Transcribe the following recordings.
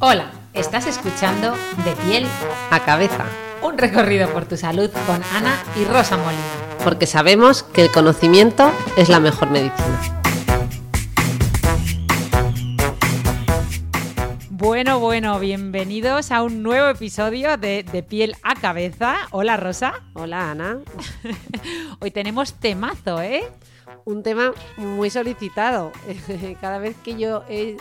Hola, estás escuchando De piel a cabeza, un recorrido por tu salud con Ana y Rosa Molina. porque sabemos que el conocimiento es la mejor medicina. Bueno, bueno, bienvenidos a un nuevo episodio de De piel a cabeza. Hola Rosa. Hola Ana, Hoy tenemos temazo, ¿eh? Un tema muy solicitado. Cada vez que yo he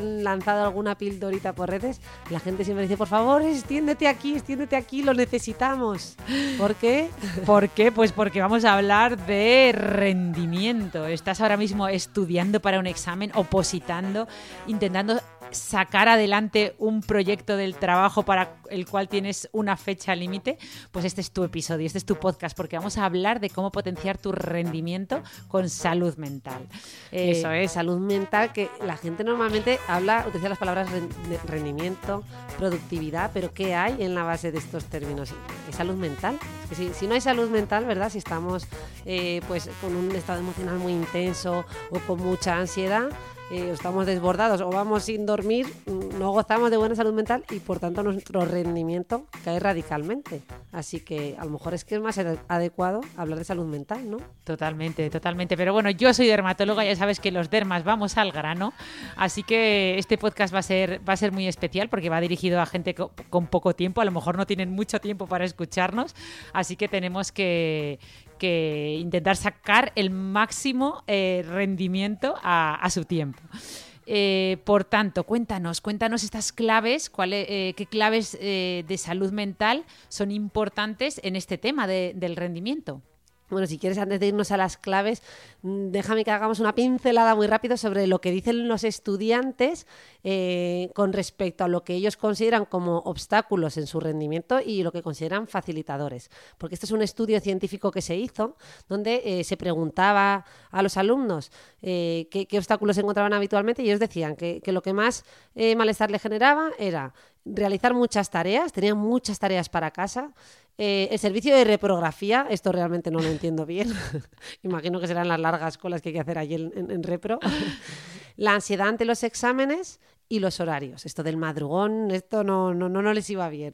lanzado alguna pildorita por redes, la gente siempre dice, por favor, extiéndete aquí, extiéndete aquí, lo necesitamos. ¿Por qué? ¿Por qué? Pues porque vamos a hablar de rendimiento. Estás ahora mismo estudiando para un examen, opositando, intentando sacar adelante un proyecto del trabajo para el cual tienes una fecha límite, pues este es tu episodio, este es tu podcast, porque vamos a hablar de cómo potenciar tu rendimiento con salud mental. Eh, Eso es, salud mental, que la gente normalmente habla, utiliza las palabras rendimiento, productividad, pero ¿qué hay en la base de estos términos? ¿Es salud mental? Si no hay salud mental, ¿verdad? Si estamos eh, pues con un estado emocional muy intenso o con mucha ansiedad, eh, estamos desbordados o vamos sin dormir, mm, no gozamos de buena salud mental y por tanto nuestro rendimiento cae radicalmente. Así que a lo mejor es que es más ade- adecuado hablar de salud mental, ¿no? Totalmente, totalmente. Pero bueno, yo soy dermatóloga, ya sabes que los dermas vamos al grano, así que este podcast va a ser, va a ser muy especial porque va dirigido a gente co- con, poco tiempo, a lo mejor no tienen mucho tiempo para escucharnos, así que tenemos que, que intentar sacar el máximo eh, rendimiento a, su tiempo. Eh, por tanto, cuéntanos, cuéntanos estas claves, cuáles, eh, qué claves de salud mental son importantes en este tema de- del rendimiento. Bueno, si quieres, antes de irnos a las claves, mm, déjame que hagamos una pincelada muy rápido sobre lo que dicen los estudiantes eh, con respecto a lo que ellos consideran como obstáculos en su rendimiento y lo que consideran facilitadores. Porque este es un estudio científico que se hizo donde eh, se preguntaba a los alumnos eh, qué, obstáculos encontraban habitualmente y ellos decían que, que lo que más malestar le generaba era realizar muchas tareas, tenían muchas tareas para casa. Eh, el servicio de reprografía, esto realmente no lo entiendo bien. Imagino que serán las largas colas que hay que hacer allí en, en- en repro. La ansiedad ante los exámenes y los horarios. Esto del madrugón, esto no, no, no, no les iba bien.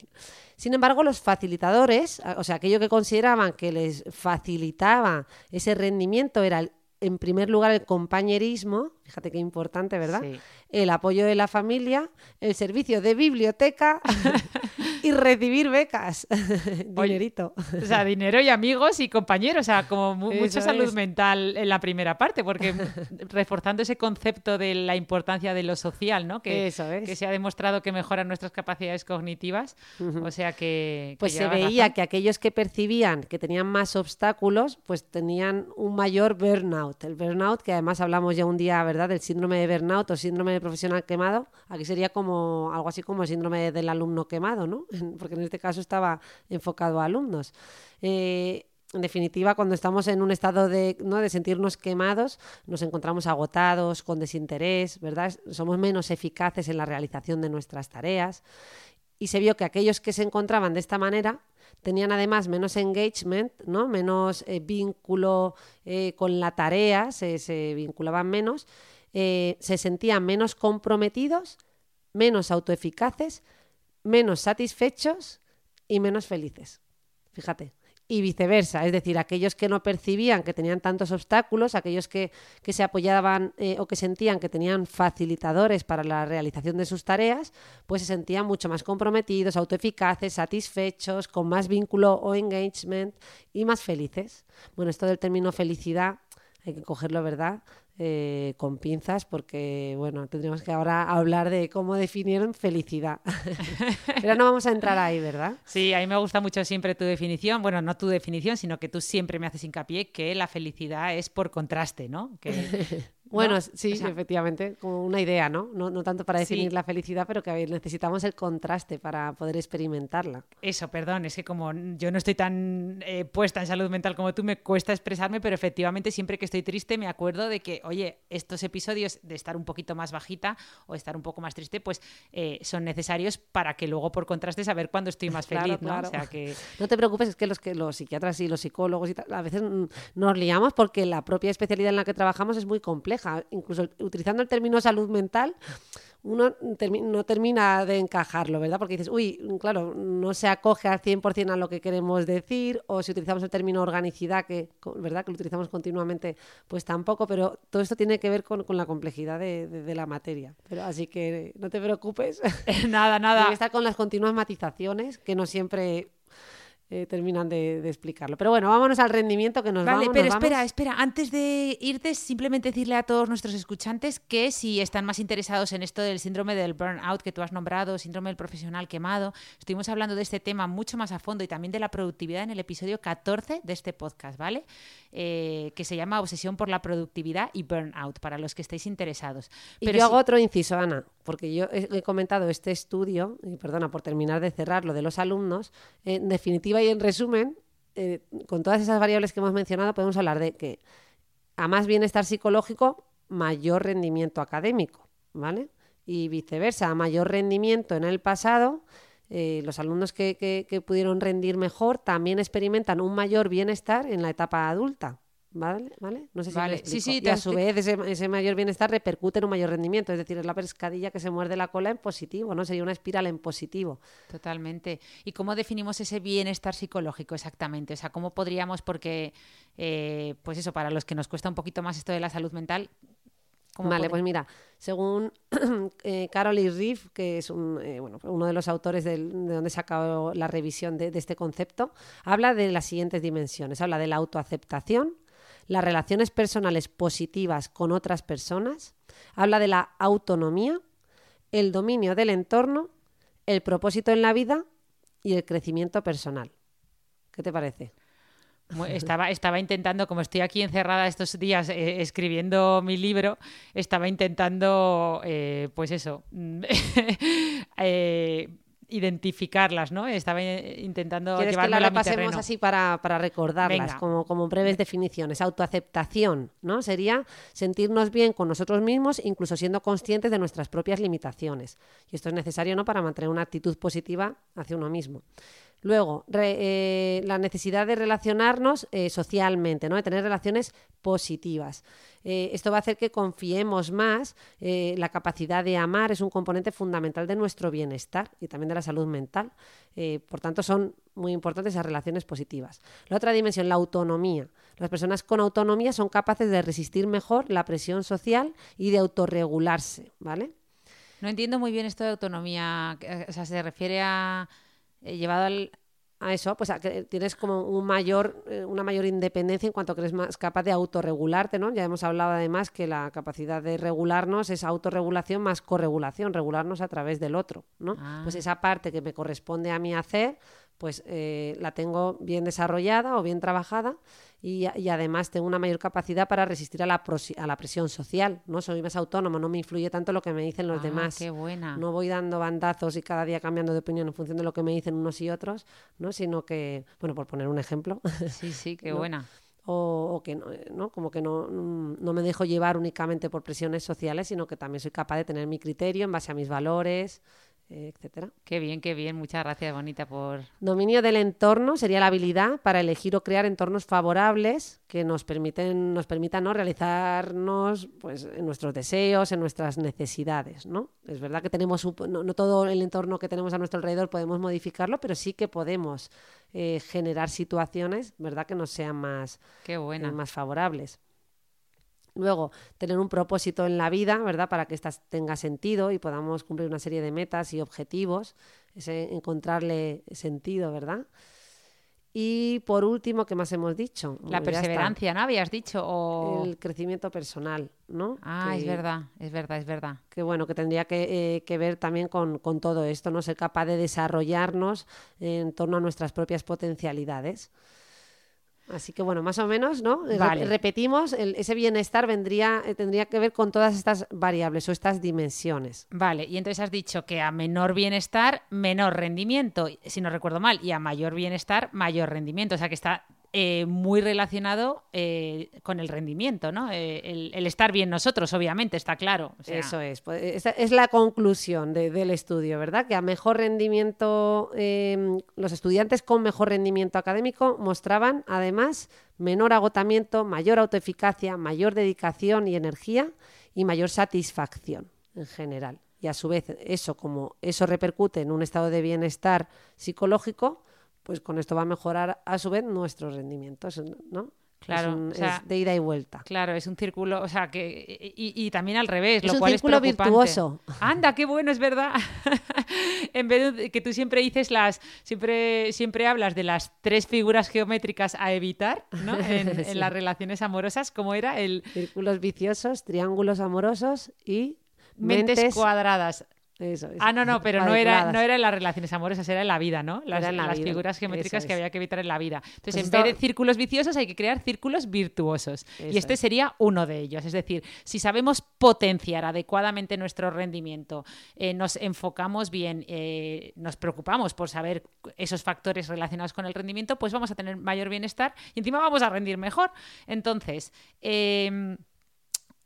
Sin embargo, los facilitadores, o sea, aquello que consideraban que les facilitaba ese rendimiento era, el- en primer lugar, el compañerismo, fíjate qué importante, ¿verdad? Sí. el apoyo de la familia, el servicio de biblioteca y recibir becas. Dinerito. O sea, dinero y amigos y compañeros, o sea, como mu- Eso mucha salud es. mental en la primera parte, porque reforzando ese concepto de la importancia de lo social, ¿no? Que, Eso es. que se ha demostrado que mejoran nuestras capacidades cognitivas, o sea que... que Pues se veía razón. que aquellos que percibían que tenían más obstáculos, pues tenían un mayor burnout. El burnout, que además hablamos ya un día, ¿verdad?, del síndrome de burnout o síndrome de profesional quemado. Aquí sería como algo así como el síndrome del alumno quemado, ¿no? Porque en este caso estaba enfocado a alumnos. Eh, en definitiva, cuando estamos en un estado de, ¿no? de sentirnos quemados, nos encontramos agotados, con desinterés, ¿verdad? Somos menos eficaces en la realización de nuestras tareas y se vio que aquellos que se encontraban de esta manera tenían además menos engagement, ¿no? menos eh, vínculo eh, con la tarea, se, se vinculaban menos, eh, se sentían menos comprometidos, menos autoeficaces, menos satisfechos y menos felices. Fíjate. Y viceversa, es decir, aquellos que no percibían que tenían tantos obstáculos, aquellos que, que se apoyaban eh, o que sentían que tenían facilitadores para la realización de sus tareas, pues se sentían mucho más comprometidos, autoeficaces, satisfechos, con más vínculo o engagement y más felices. Bueno, esto del término felicidad hay que cogerlo, ¿verdad? Eh, con pinzas porque, bueno, tendríamos que ahora hablar de cómo definieron felicidad. Pero no vamos a entrar ahí, ¿verdad? Sí, a mí me gusta mucho siempre tu definición, bueno, no tu definición, sino que tú siempre me haces hincapié que la felicidad es por contraste, ¿no? Que Bueno, sí, efectivamente, como una idea, ¿no? No, no tanto para definir la felicidad, pero que necesitamos el contraste para poder experimentarla. Eso, perdón, es que como yo no estoy tan eh, puesta en salud mental como tú, me cuesta expresarme, pero efectivamente siempre que estoy triste me acuerdo de que, oye, estos episodios de estar un poquito más bajita o estar un poco más triste, pues eh, son necesarios para que luego por contraste saber cuándo estoy más feliz, ¿no? O sea que... No te preocupes, es que los, que los psiquiatras y los psicólogos y a veces nos liamos porque la propia especialidad en la que trabajamos es muy compleja incluso utilizando el término salud mental, uno no termina de encajarlo, ¿verdad? Porque dices, uy, claro, no se acoge al 100% a lo que queremos decir, o si utilizamos el término organicidad, que, ¿verdad? Que lo utilizamos continuamente, pues tampoco, pero todo esto tiene que ver con, la complejidad de, la materia. Pero, así que no te preocupes. nada, nada. Está con las continuas matizaciones, que no siempre eh, terminan de, explicarlo. Pero bueno, vámonos al rendimiento que nos vale, pero espera, espera, antes de irte, simplemente decirle a todos nuestros escuchantes que si están más interesados en esto del síndrome del burnout que tú has nombrado, síndrome del profesional quemado, estuvimos hablando de este tema mucho más a fondo y también de la productividad en el episodio 14 de este podcast, ¿vale? Eh, que se llama Obsesión por la productividad y burnout, para los que estéis interesados. Pero y yo hago otro inciso, Ana, porque yo he, comentado este estudio, y perdona por terminar de cerrar lo de los alumnos, en definitiva y en resumen, eh, con todas esas variables que hemos mencionado, podemos hablar de que a más bienestar psicológico, mayor rendimiento académico, ¿vale? Y viceversa, a mayor rendimiento en el pasado, eh, los alumnos que, pudieron rendir mejor también experimentan un mayor bienestar en la etapa adulta. ¿Vale? ¿Vale? No sé si vale. Sí, sí, y a su vez ese, mayor bienestar repercute en un mayor rendimiento, es decir, es la pescadilla que se muerde la cola en positivo, ¿no? Sería una espiral en positivo. Totalmente. ¿Y cómo definimos ese bienestar psicológico exactamente? O sea, ¿cómo podríamos, porque, eh, pues eso, para los que nos cuesta un poquito más esto de la salud mental, Vale, pues mira, según eh, Carol y Riff, que es un, eh, bueno, uno de los autores de donde se ha la revisión de, este concepto, habla de las siguientes dimensiones. Habla de la autoaceptación, las relaciones personales positivas con otras personas, habla de la autonomía, el dominio del entorno, el propósito en la vida y el crecimiento personal. ¿Qué te parece? Estaba, estaba intentando, como estoy aquí encerrada estos días eh, escribiendo mi libro, estaba intentando, eh, pues eso, eh, identificarlas, ¿no? Estaba intentando ¿Quieres que la repasemos así para, para recordarlas, como, como breves definiciones. Autoaceptación, ¿no? Sería sentirnos bien con nosotros mismos, incluso siendo conscientes de nuestras propias limitaciones. Y esto es necesario, ¿no? Para mantener una actitud positiva hacia uno mismo. Luego, eh, la necesidad de relacionarnos eh, socialmente, ¿no? de tener relaciones positivas. Eh, esto va a hacer que confiemos más. la capacidad de amar es un componente fundamental de nuestro bienestar y también de la salud mental. por tanto, son muy importantes esas relaciones positivas. La otra dimensión, la autonomía. Las personas con autonomía son capaces de resistir mejor la presión social y de autorregularse. ¿vale? No entiendo muy bien esto de autonomía. O sea, se refiere a eh, llevado a eso, pues que tienes como un mayor, eh, una mayor independencia en cuanto que eres más capaz de autorregularte, ¿no? Ya hemos hablado además que la capacidad de regularnos es autorregulación más corregulación, regularnos a través del otro, ¿no? Ah. Pues esa parte que me corresponde a mí hacer, pues eh, la tengo bien desarrollada o bien trabajada y, además tengo una mayor capacidad para resistir a la, a la presión social, ¿no? Soy más autónomo, no me influye tanto lo que me dicen los ah, demás. Qué buena. No voy dando bandazos y cada día cambiando de opinión en función de lo que me dicen unos y otros, ¿no? Sino que, bueno, por poner un ejemplo. Sí, sí, qué buena. O, que no, como que no, no me dejo llevar únicamente por presiones sociales, sino que también soy capaz de tener mi criterio en base a mis valores, etcétera. Qué bien, qué bien. Muchas gracias, Bonita, por... Dominio del entorno sería la habilidad para elegir o crear entornos favorables que nos permiten, nos permitan ¿no? realizarnos pues, en nuestros deseos, en nuestras necesidades. ¿no? Es verdad que tenemos no, todo el entorno que tenemos a nuestro alrededor podemos modificarlo, pero sí que podemos eh, generar situaciones ¿verdad? que nos sean más, qué buena. Eh, más favorables. Luego, tener un propósito en la vida, ¿verdad? Para que ésta tenga sentido y podamos cumplir una serie de metas y objetivos, ese encontrarle sentido, ¿verdad? Y por último, ¿qué más hemos dicho? La perseverancia, ¿no? Habías dicho. O... El crecimiento personal, ¿no? Ah, es verdad, es verdad, es verdad. que bueno, que tendría que, eh, que ver también con, con todo esto, ¿no? Ser capaz de desarrollarnos en torno a nuestras propias potencialidades. Así que bueno, más o menos, ¿no? Vale. Repetimos, el- ese bienestar vendría, eh, tendría que ver con todas estas variables o estas dimensiones. Vale, y entonces has dicho que a menor bienestar, menor rendimiento, si no recuerdo mal, y a mayor bienestar, mayor rendimiento. O sea que está eh, muy relacionado eh, con el rendimiento, ¿no? Eh, el, estar bien nosotros, obviamente, está claro. Eso es, pues, esa es la conclusión de- del estudio, ¿verdad? Que a mejor rendimiento, eh, los estudiantes con mejor rendimiento académico mostraban además menor agotamiento, mayor autoeficacia, mayor dedicación y energía y mayor satisfacción en general. Y a su vez, eso como eso repercute en un estado de bienestar psicológico, pues con esto va a mejorar a su vez nuestros rendimientos, ¿no? Claro, Es un- o sea, es de ida y vuelta. Claro, es un círculo, o sea, que y, y también al revés, Es lo un cual círculo es virtuoso. Anda, qué bueno, es verdad. en vez de que tú siempre dices las, siempre, siempre hablas de las tres figuras geométricas a evitar, ¿no? En, las relaciones amorosas, ¿cómo era? El Círculos viciosos, triángulos amorosos y mentes, mentes, cuadradas. Eso es, Ah, no, no, pero no era, no era en las relaciones amorosas, era en la vida, ¿no? Las, la las vida, figuras geométricas eso que había que evitar en la vida. Entonces, Pues en esto- vez de círculos viciosos hay que crear círculos virtuosos. y Eso este es. sería uno de ellos. Es decir, si sabemos potenciar adecuadamente nuestro rendimiento, eh, nos enfocamos bien, eh, nos preocupamos por saber esos factores relacionados con el rendimiento, pues vamos a tener mayor bienestar y encima vamos a rendir mejor. Entonces, em,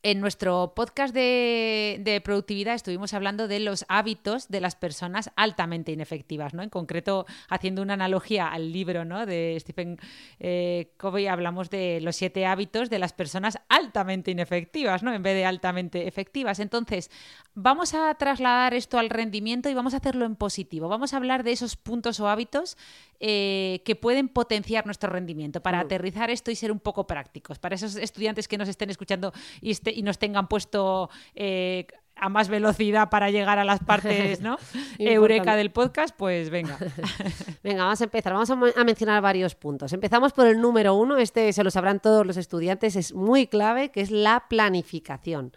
en nuestro podcast de, de productividad estuvimos hablando de los hábitos de las personas altamente inefectivas, ¿no? En concreto, haciendo una analogía al libro ¿no? de Stephen eh, Covey, hablamos de los siete hábitos de las personas altamente inefectivas, ¿no? En vez de altamente efectivas. Entonces, vamos a trasladar esto al rendimiento y vamos a hacerlo en positivo. Vamos a hablar de esos puntos o hábitos eh, que pueden potenciar nuestro rendimiento para aterrizar esto y ser un poco prácticos. Para esos estudiantes que nos estén escuchando y, y nos tengan puesto eh, a más velocidad para llegar a las partes, ¿no? Eureka del podcast, pues venga. Venga, vamos a empezar. Vamos a, mencionar varios puntos. Empezamos por el número uno. Este se lo sabrán todos los estudiantes. Es muy clave, que es la planificación.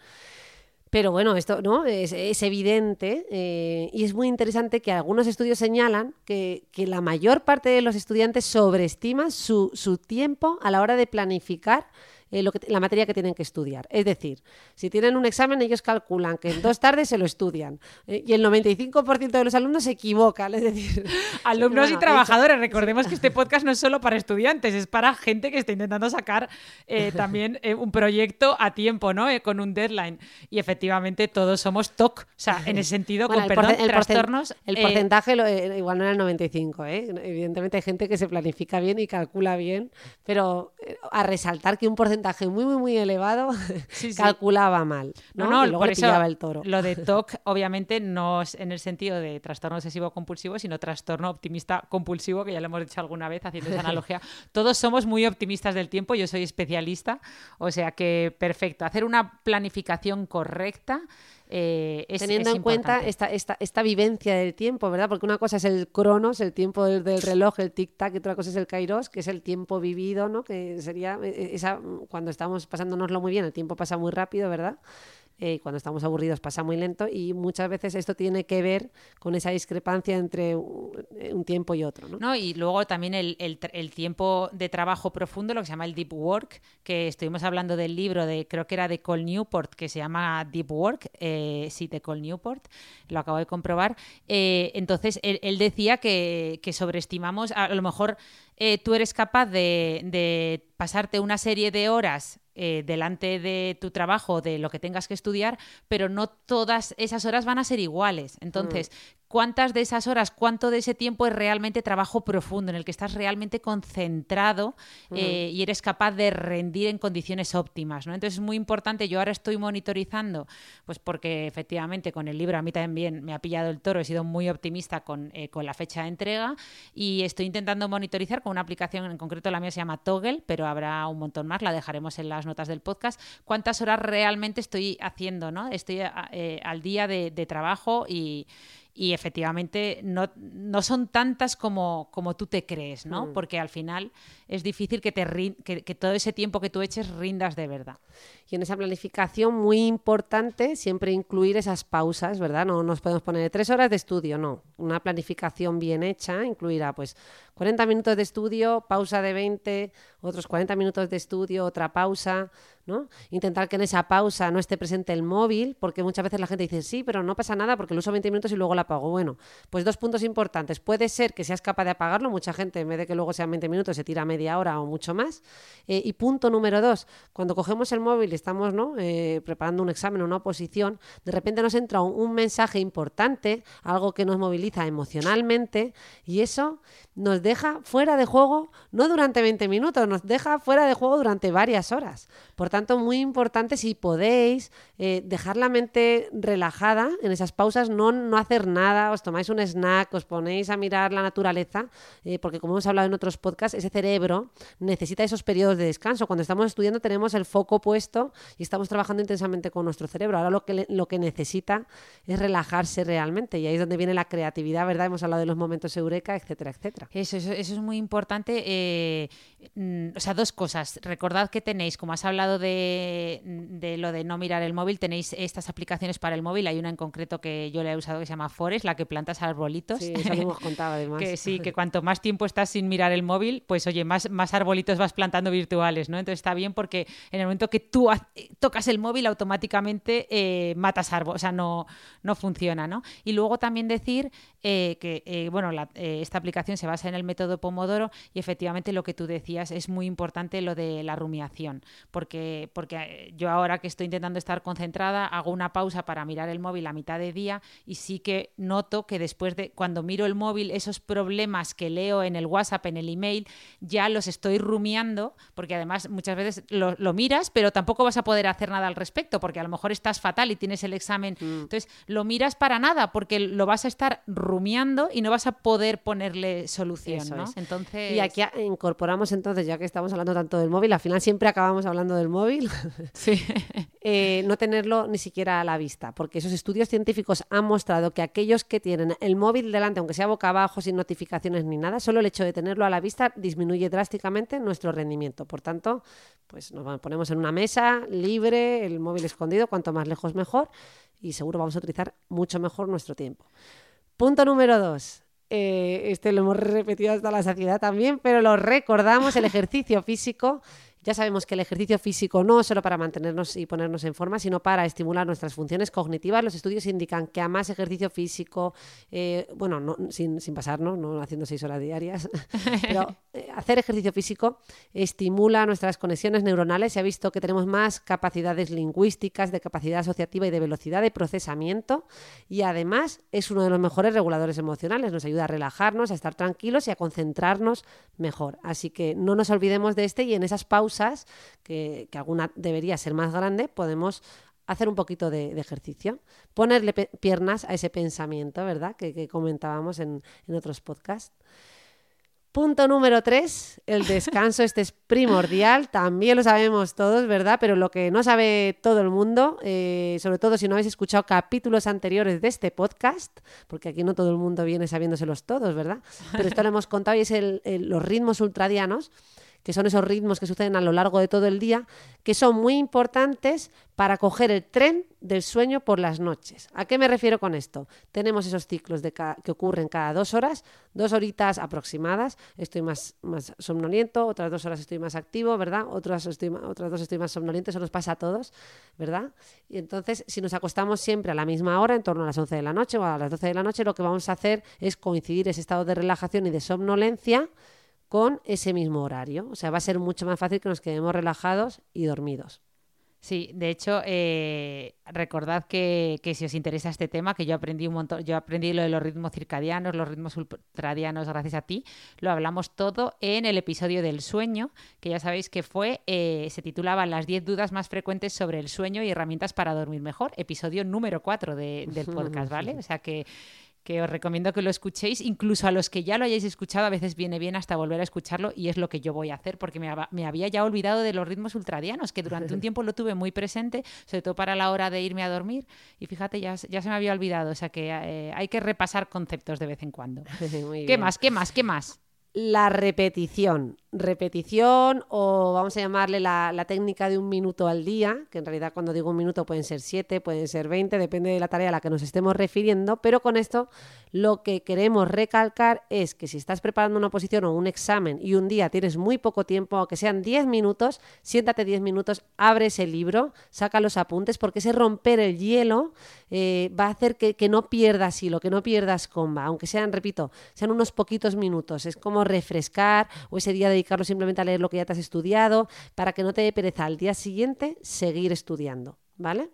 Pero bueno, esto no es, es evidente eh, y es muy interesante que algunos estudios señalan que, que la mayor parte de los estudiantes sobreestima su, su tiempo a la hora de planificar eh, lo que, la materia que tienen que estudiar. Es decir, si tienen un examen, ellos calculan que en dos tardes se lo estudian eh, y el 95% de los alumnos se equivocan. Es decir, Alumnos y trabajadores, recordemos que este podcast no es solo para estudiantes, es para gente que está intentando sacar eh, también eh, un proyecto a tiempo, ¿no? Eh, con un deadline. Y efectivamente todos somos TOC, o sea, en ese sentido, Bueno, con el perdón, el trastornos. El porcentaje lo- igual no era el 95, ¿eh? Evidentemente hay gente que se planifica bien y calcula bien, pero a resaltar que un porcentaje muy, muy, muy elevado Sí, sí. calculaba mal. No, No, no, y luego por le eso pillaba el toro. lo de TOC obviamente no es en el sentido de trastorno obsesivo compulsivo, sino trastorno optimista compulsivo, que ya lo hemos dicho alguna vez haciendo esa analogía. Todos somos muy optimistas del tiempo, yo soy especialista, o sea que perfecto. Hacer una planificación correcta eh, es Teniendo es en cuenta esta, esta, esta vivencia del tiempo, ¿verdad? Porque una cosa es el cronos, el tiempo del, del reloj, el tic-tac, y otra cosa es el kairos, que es el tiempo vivido, ¿no? Que sería eh, esa, cuando estamos pasándonoslo muy bien, el tiempo pasa muy rápido, ¿verdad? Eh, cuando estamos aburridos pasa muy lento y muchas veces esto tiene que ver con esa discrepancia entre un, tiempo y otro, ¿no? ¿no? Y luego también el, el tiempo de trabajo profundo, lo que se llama el deep work, que estuvimos hablando del libro de, creo que era de Cole Newport, que se llama Deep Work, eh, sí, de Cole Newport, lo acabo de comprobar. Eh, entonces, él, él decía que, que sobreestimamos, a lo mejor eh, tú eres capaz de, de pasarte una serie de horas eh, delante de tu trabajo, de lo que tengas que estudiar, pero no todas esas horas van a ser iguales. Entonces, ¿cuántas de esas horas, cuánto de ese tiempo es realmente trabajo profundo, en el que estás realmente concentrado eh, y eres capaz de rendir en condiciones óptimas? ¿no? Entonces, es muy importante. Yo ahora estoy monitorizando, pues porque efectivamente con el libro a mí también me ha pillado el toro, he sido muy optimista con, eh, con la fecha de entrega y estoy intentando monitorizar con una aplicación, en concreto la mía se llama Toggle, pero habrá un montón más, la dejaremos en las notas del podcast, cuántas horas realmente estoy haciendo, ¿no? Estoy a- eh, al día de, de trabajo y, y efectivamente no, no son tantas como, como tú te crees, ¿no? Mm. Porque al final es difícil que, te rin- que, que todo ese tiempo que tú eches rindas de verdad. Y en esa planificación muy importante siempre incluir esas pausas, ¿verdad? No nos podemos poner tres horas de estudio, no. Una planificación bien hecha incluirá pues 40 minutos de estudio, pausa de 20, otros 40 minutos de estudio, otra pausa, ¿no? Intentar que en esa pausa no esté presente el móvil, porque muchas veces la gente dice, sí, pero no pasa nada porque lo uso 20 minutos y luego lo apago. Bueno, pues dos puntos importantes. Puede ser que seas capaz de apagarlo, mucha gente en vez de que luego sean 20 minutos se tira media hora o mucho más. Eh, y punto número dos, cuando cogemos el móvil estamos ¿no? Eh, preparando un examen o una oposición, de repente nos entra un, un mensaje importante, algo que nos moviliza emocionalmente y eso nos deja fuera de juego, no durante 20 minutos, nos deja fuera de juego durante varias horas. Por tanto, muy importante si podéis eh, dejar la mente relajada en esas pausas, no, no hacer nada, os tomáis un snack, os ponéis a mirar la naturaleza, eh, porque como hemos hablado en otros podcasts, ese cerebro necesita esos periodos de descanso. Cuando estamos estudiando tenemos el foco puesto y estamos trabajando intensamente con nuestro cerebro. Ahora lo que, lo que necesita es relajarse realmente y ahí es donde viene la creatividad, ¿verdad? Hemos hablado de los momentos eureka, etcétera, etcétera. Eso, eso, eso es muy importante. eh, mm, o sea, dos cosas. Recordad que tenéis, como has hablado de, de lo de no mirar el móvil, tenéis estas aplicaciones para el móvil. Hay una en concreto que yo le he usado que se llama Forest, la que plantas arbolitos. Sí, eso lo hemos contado además. Que sí, que cuanto más tiempo estás sin mirar el móvil, pues oye, más, más arbolitos vas plantando virtuales, ¿no? Entonces está bien porque en el momento que tú tocas el móvil, automáticamente eh, matas árboles, o sea, no, no funciona, ¿no? Y luego también decir eh, que, eh, bueno, la- eh, esta aplicación se basa en el método Pomodoro y efectivamente lo que tú decías es muy importante lo de la rumiación, porque, porque yo ahora que estoy intentando estar concentrada, hago una pausa para mirar el móvil a mitad de día y sí que noto que después de cuando miro el móvil, esos problemas que leo en el WhatsApp, en el email, ya los estoy rumiando, porque además muchas veces lo miras, pero tampoco vas a poder hacer nada al respecto, porque a lo mejor estás fatal y tienes el examen. Entonces, lo miras para nada, porque lo vas a estar rumiando y no vas a poder ponerle solución, Eso ¿no? es. Entonces, Y aquí incorporamos entonces, ya que estamos hablando tanto del móvil, al final siempre acabamos hablando del móvil, sí. eh, no tenerlo ni siquiera a la vista, porque esos estudios científicos han mostrado que aquellos que tienen el móvil delante, aunque sea boca abajo, sin notificaciones ni nada, solo el hecho de tenerlo a la vista disminuye drásticamente nuestro rendimiento. Por tanto, pues nos ponemos en una mesa libre, el móvil escondido, cuanto más lejos mejor, y seguro vamos a utilizar mucho mejor nuestro tiempo. Punto número dos. Eh, este lo hemos repetido hasta la saciedad también, pero lo recordamos, el ejercicio físico. Ya sabemos que el ejercicio físico no es solo para mantenernos y ponernos en forma, sino para estimular nuestras funciones cognitivas. Los estudios indican que a más ejercicio físico, eh, bueno, no, sin, sin pasarnos, no haciendo seis horas diarias, pero eh, hacer ejercicio físico estimula nuestras conexiones neuronales. Se ha visto que tenemos más capacidades lingüísticas, de capacidad asociativa y de velocidad de procesamiento. Y además es uno de los mejores reguladores emocionales. Nos ayuda a relajarnos, a estar tranquilos y a concentrarnos mejor. Así que no nos olvidemos de este y en esas pausas, que, que alguna debería ser más grande, podemos hacer un poquito de, de ejercicio, ponerle piernas a ese pensamiento, ¿verdad? Que, que comentábamos en, en otros podcasts. Punto número tres, el descanso. Este es primordial, también lo sabemos todos, ¿verdad? Pero lo que no sabe todo el mundo, eh, sobre todo si no habéis escuchado capítulos anteriores de este podcast, porque aquí no todo el mundo viene sabiéndoselos todos, ¿verdad? Pero esto lo hemos contado y es el- el- los ritmos ultradianos, que son esos ritmos que suceden a lo largo de todo el día, que son muy importantes para coger el tren del sueño por las noches. ¿A qué me refiero con esto? Tenemos esos ciclos de que ocurren cada dos horas, dos horitas aproximadas, estoy más, más somnoliento, otras dos horas estoy más activo, ¿verdad? Otras, estoy otras dos estoy más somnoliento, eso nos pasa a todos, ¿verdad? Y entonces, si nos acostamos siempre a la misma hora, en torno a las 11 de la noche o a las 12 de la noche, lo que vamos a hacer es coincidir ese estado de relajación y de somnolencia con ese mismo horario. O sea, va a ser mucho más fácil que nos quedemos relajados y dormidos. Sí, de hecho, eh, recordad que, que si os interesa este tema, que yo aprendí un montón, yo aprendí lo de los ritmos circadianos, los ritmos ultradianos gracias a ti, lo hablamos todo en el episodio del sueño, que ya sabéis que fue, eh, se titulaba Las 10 dudas más frecuentes sobre el sueño y herramientas para dormir mejor, episodio número 4 de- del podcast, ¿vale? O sea que que os recomiendo que lo escuchéis, incluso a los que ya lo hayáis escuchado, a veces viene bien hasta volver a escucharlo y es lo que yo voy a hacer porque me, había ya olvidado de los ritmos ultradianos, que durante un tiempo lo tuve muy presente, sobre todo para la hora de irme a dormir y fíjate, ya, ya se me había olvidado, o sea que eh, hay que repasar conceptos de vez en cuando. ¿Qué más? ¿Qué más? ¿Qué más? La repetición. Repetición o vamos a llamarle la, técnica de un minuto al día, que en realidad cuando digo un minuto pueden ser siete, pueden ser veinte, depende de la tarea a la que nos estemos refiriendo, pero con esto lo que queremos recalcar es que si estás preparando una oposición o un examen y un día tienes muy poco tiempo, aunque sean diez minutos, siéntate diez minutos, abre ese libro, saca los apuntes, porque ese romper el hielo eh, va a hacer que, que no pierdas hilo, que no pierdas comba, aunque sean, repito, sean unos poquitos minutos, es como refrescar o ese día de dedicarlo simplemente a leer lo que ya te has estudiado, para que no te dé pereza al día siguiente seguir estudiando, ¿vale?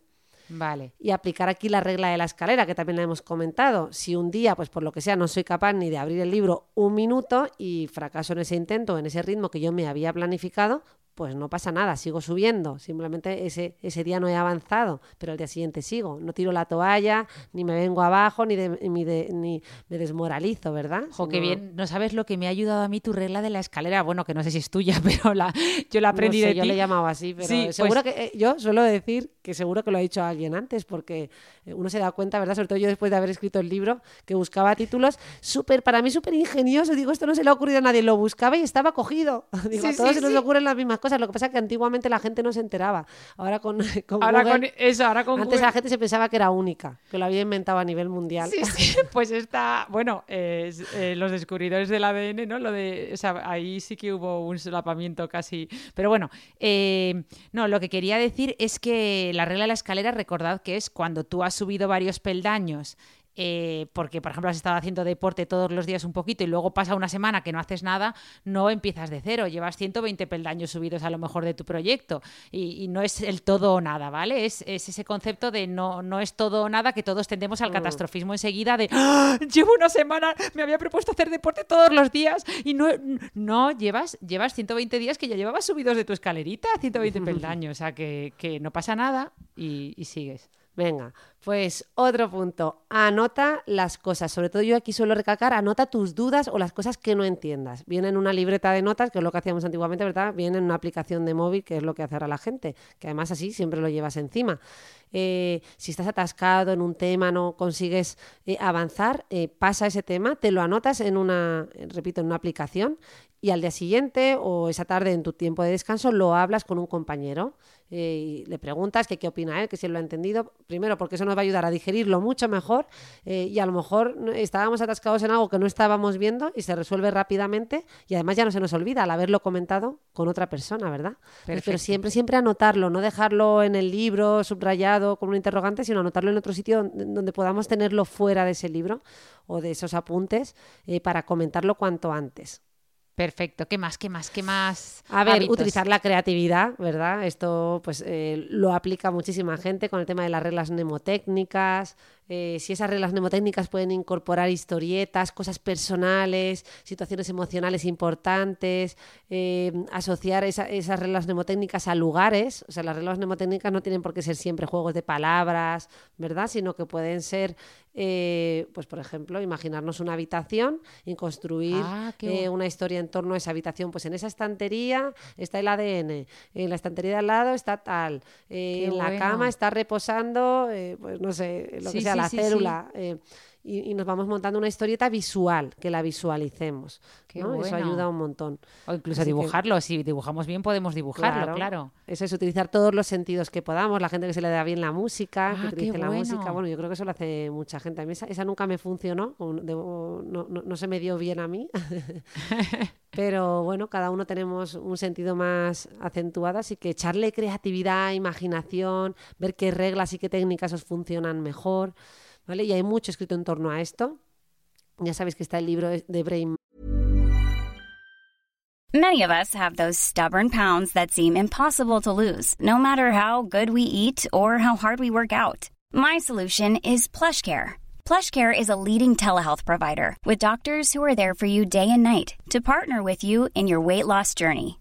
Vale. Y aplicar aquí la regla de la escalera, que también la hemos comentado. Si un día, pues por lo que sea, no soy capaz ni de abrir el libro un minuto y fracaso en ese intento, en ese ritmo que yo me había planificado, pues no pasa nada, sigo subiendo. Simplemente ese, ese día no he avanzado, pero el día siguiente sigo. No tiro la toalla, ni me vengo abajo, ni, ni, me desmoralizo, ¿verdad? Jo, qué bien. No sabes lo que me ha ayudado a mí tu regla de la escalera. Bueno, que no sé si es tuya, pero la, yo la aprendí de yo le llamaba así, pero sí, seguro pues que eh, yo suelo decir que seguro que lo ha dicho alguien antes, porque eh, uno se da cuenta, ¿verdad? Sobre todo yo después de haber escrito el libro, que buscaba títulos súper, para mí súper ingenioso. Digo, esto no se le ha ocurrido a nadie. Lo buscaba y estaba cogido. Digo, a todos se nos ocurren las mismas cosas. Lo que pasa es que antiguamente la gente no se enteraba. Ahora con, ahora con eso, ahora con Antes la gente se pensaba que era única, que lo había inventado a nivel mundial. Sí, sí. pues está, bueno, eh, los descubridores del ADN, ¿no? Lo de, ahí sí que hubo un solapamiento casi. Pero bueno, eh, no, lo que quería decir es que la regla de la escalera, recordad que es cuando tú has subido varios peldaños eh, porque, por ejemplo, has estado haciendo deporte todos los días un poquito y luego pasa una semana que no haces nada, no empiezas de cero, llevas 120 peldaños subidos a lo mejor de tu proyecto y, no es el todo o nada, ¿vale? Es, ese concepto de no, no es todo o nada que todos tendemos al mm. catastrofismo enseguida de ¡Ah! llevo una semana, me había propuesto hacer deporte todos los días y no, no llevas, llevas 120 días que ya llevabas subidos de tu escalerita, 120 peldaños, o sea que, no pasa nada y sigues. Venga, pues otro punto, anota las cosas. Sobre todo yo aquí suelo recalcar, anota tus dudas o las cosas que no entiendas. Viene en una libreta de notas, que es lo que hacíamos antiguamente, ¿verdad? Viene en una aplicación de móvil, que es lo que hace ahora la gente, que además así siempre lo llevas encima. Eh, si estás atascado en un tema, no consigues eh, avanzar, eh, pasa ese tema, te lo anotas en una, repito, en una aplicación y al día siguiente o esa tarde en tu tiempo de descanso lo hablas con un compañero y le preguntas qué opina él, que si él lo ha entendido. Primero, porque eso nos va a ayudar a digerirlo mucho mejor y a lo mejor estábamos atascados en algo que no estábamos viendo y se resuelve rápidamente y además ya no se nos olvida al haberlo comentado con otra persona, ¿verdad? Pero siempre, siempre anotarlo, no dejarlo en el libro subrayado con un interrogante, sino anotarlo en otro sitio donde, podamos tenerlo fuera de ese libro o de esos apuntes eh, para comentarlo cuanto antes. Perfecto. ¿Qué más? ¿Qué más? ¿Qué más? A ver, utilizar la creatividad, ¿verdad? Esto pues eh, lo aplica muchísima gente con el tema de las reglas mnemotécnicas, eh, si esas reglas mnemotécnicas pueden incorporar historietas, cosas personales, situaciones emocionales importantes, eh, asociar esas reglas mnemotécnicas a lugares. O sea, las reglas mnemotécnicas no tienen por qué ser siempre juegos de palabras, ¿verdad? Sino que pueden ser, eh, pues por ejemplo, imaginarnos una habitación y construir ah, una historia en torno a esa habitación. Pues en esa estantería está el ADN, en la estantería de al lado está tal, en la cama está reposando, pues no sé, lo que sea la célula. Eh, y, nos vamos montando una historieta visual, que la visualicemos. Eso ayuda un montón. O incluso dibujarlo, si dibujamos bien podemos dibujarlo, claro, Eso es utilizar todos los sentidos que podamos, la gente que se le da bien la música, que ah, utilice la música. Bueno, yo creo que eso lo hace mucha gente. A mí esa, nunca me funcionó, no, no, se me dio bien a mí. Pero bueno, cada uno tenemos un sentido más acentuado, así que echarle creatividad, imaginación, ver qué reglas y qué técnicas os funcionan mejor. ¿Vale? Y hay mucho escrito en torno a esto. Ya sabéis que está el libro de Brain. Many of us have those stubborn pounds that seem impossible to lose, no matter how good we eat or how hard we work out. My solution is PlushCare. PlushCare is a leading telehealth provider with doctors who are there for you day and night to partner with you in your weight loss journey.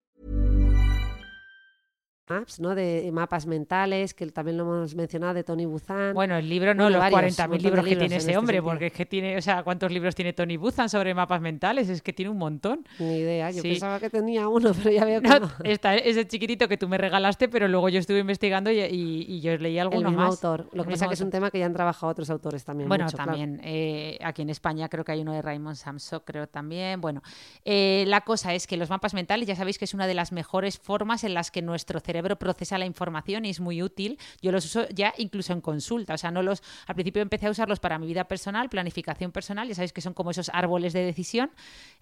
Maps, ¿no? De mapas mentales, que también lo hemos mencionado, de Tony Buzan. Bueno, el libro no, Bueno, los varios, 40.000 un montón de libros que tiene en ese este hombre, sentido. porque es que tiene, o sea, ¿cuántos libros tiene Tony Buzan sobre mapas mentales? Es que tiene un montón. Ni idea, yo Sí. pensaba que tenía uno, pero ya veo que No, no. está ese chiquitito que tú me regalaste, pero luego yo estuve investigando y, y- y yo leí El alguno mismo más. autor. Lo El que pasa que es un tema que ya han trabajado otros autores también. Bueno, mucho, claro. también eh, aquí en España creo que hay uno de Raymond Samso, creo también. Bueno, eh, la cosa es que los mapas mentales ya sabéis que es una de las mejores formas en las que nuestro cerebro procesa la información y es muy útil. Yo los uso ya incluso en consulta, o sea, no los al principio empecé a usarlos para mi vida personal, planificación personal, ya sabéis que son como esos árboles de decisión.